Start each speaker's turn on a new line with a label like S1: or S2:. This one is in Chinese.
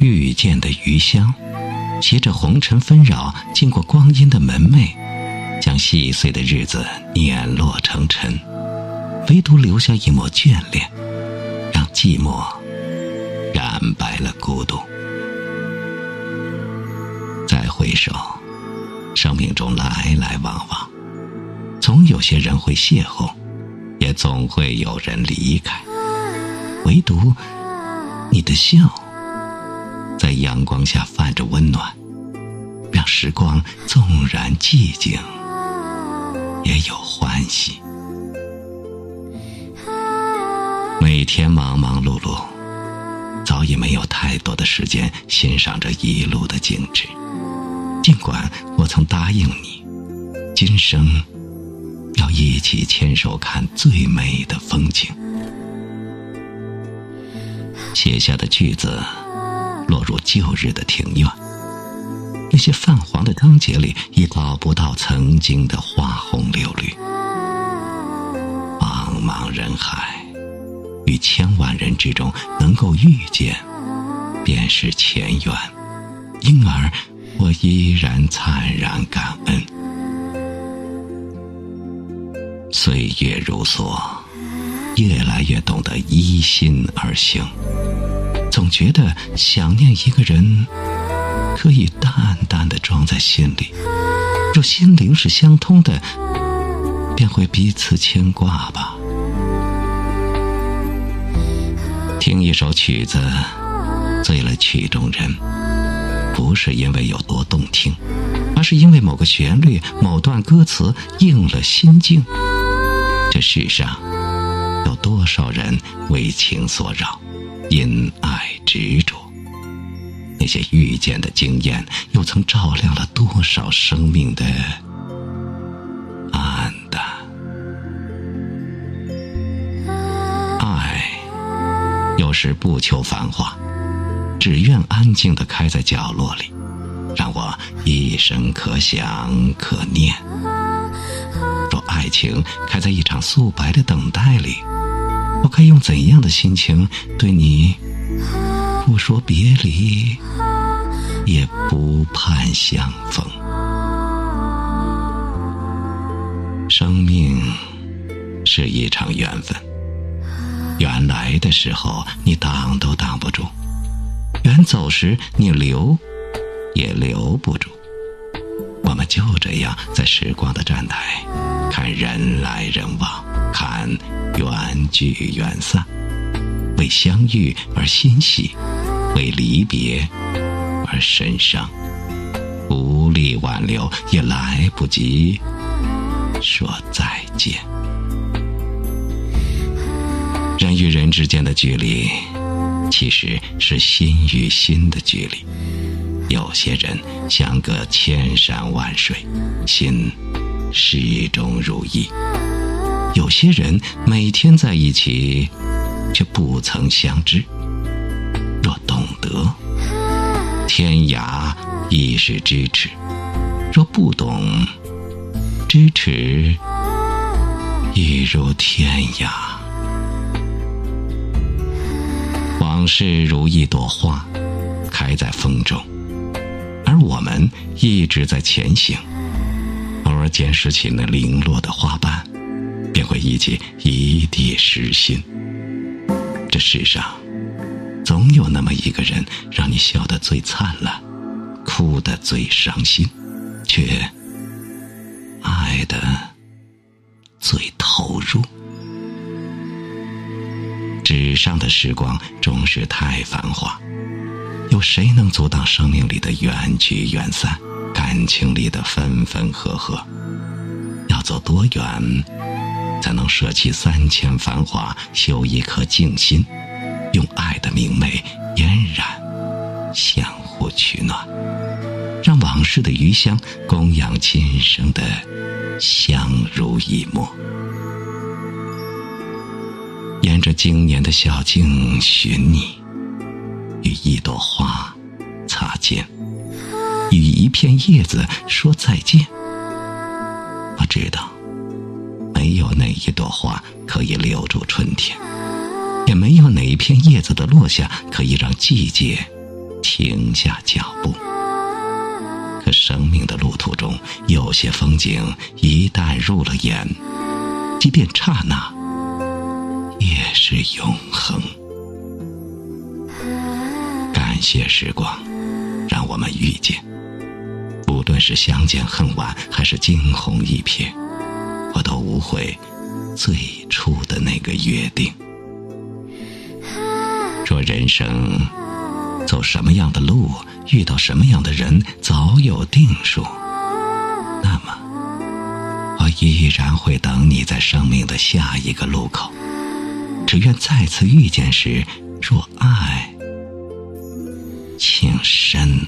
S1: 遇见的余香，携着红尘纷扰，经过光阴的门楣，将细碎的日子碾落成尘，唯独留下一抹眷恋，让寂寞染白了孤独。再回首，生命中来来往往，总有些人会邂逅，也总会有人离开，唯独你的笑。在阳光下泛着温暖，让时光纵然寂静，也有欢喜。每天忙忙碌碌，早已没有太多的时间欣赏这一路的景致。尽管我曾答应你，今生要一起牵手看最美的风景。写下的句子。落入旧日的庭院，那些泛黄的章节里，已找不到曾经的花红柳绿。茫茫人海，于千万人之中能够遇见，便是前缘。因而，我依然灿然感恩。岁月如梭，越来越懂得依心而行。总觉得想念一个人，可以淡淡的装在心里。若心灵是相通的，便会彼此牵挂吧。听一首曲子，醉了曲中人，不是因为有多动听，而是因为某个旋律、某段歌词应了心境。这世上有多少人为情所扰？因爱执着，那些遇见的经验，又曾照亮了多少生命的暗淡？爱有时不求繁华，只愿安静的开在角落里，让我一生可想可念。若爱情开在一场素白的等待里。我该用怎样的心情对你不说别离，也不盼相逢？生命是一场缘分，缘来的时候你挡都挡不住，缘走时你留也留不住。我们就这样在时光的站台，看人来人往。看缘聚缘散，为相遇而欣喜，为离别而神伤，无力挽留，也来不及说再见。人与人之间的距离，其实是心与心的距离。有些人相隔千山万水，心始终如一。有些人每天在一起，却不曾相知。得，天涯亦是咫尺；若不懂，咫尺亦如天涯。往事如一朵花，开在风中，而我们一直在前行。偶尔捡拾起那零落的花瓣。便会忆起一地诗心。这世上，总有那么一个人，让你笑得最灿烂，哭得最伤心，却爱得最投入。纸上的时光终是太繁华，有谁能阻挡生命里的缘聚缘散，感情里的分分合合？要走多远？才能舍弃三千繁华，修一颗静心，用爱的明媚嫣然，相互取暖，让往事的余香供养今生的相濡以沫。沿着经年的小径寻你，与一朵花擦肩，与一片叶子说再见。我知道。没有哪一朵花可以留住春天，也没有哪一片叶子的落下可以让季节停。下脚步。可生命的路途中，有些风景一旦入了眼，即便刹那，也是永恒。感谢时光，让我们遇见。无论是相见恨晚，还是惊鸿一瞥，我都无悔最初的那个约定。人生走什么样的路，遇到什么样的人，早有定数，那么我依然会等你在生命的下一个路口。只愿再次遇见时，若爱，请深。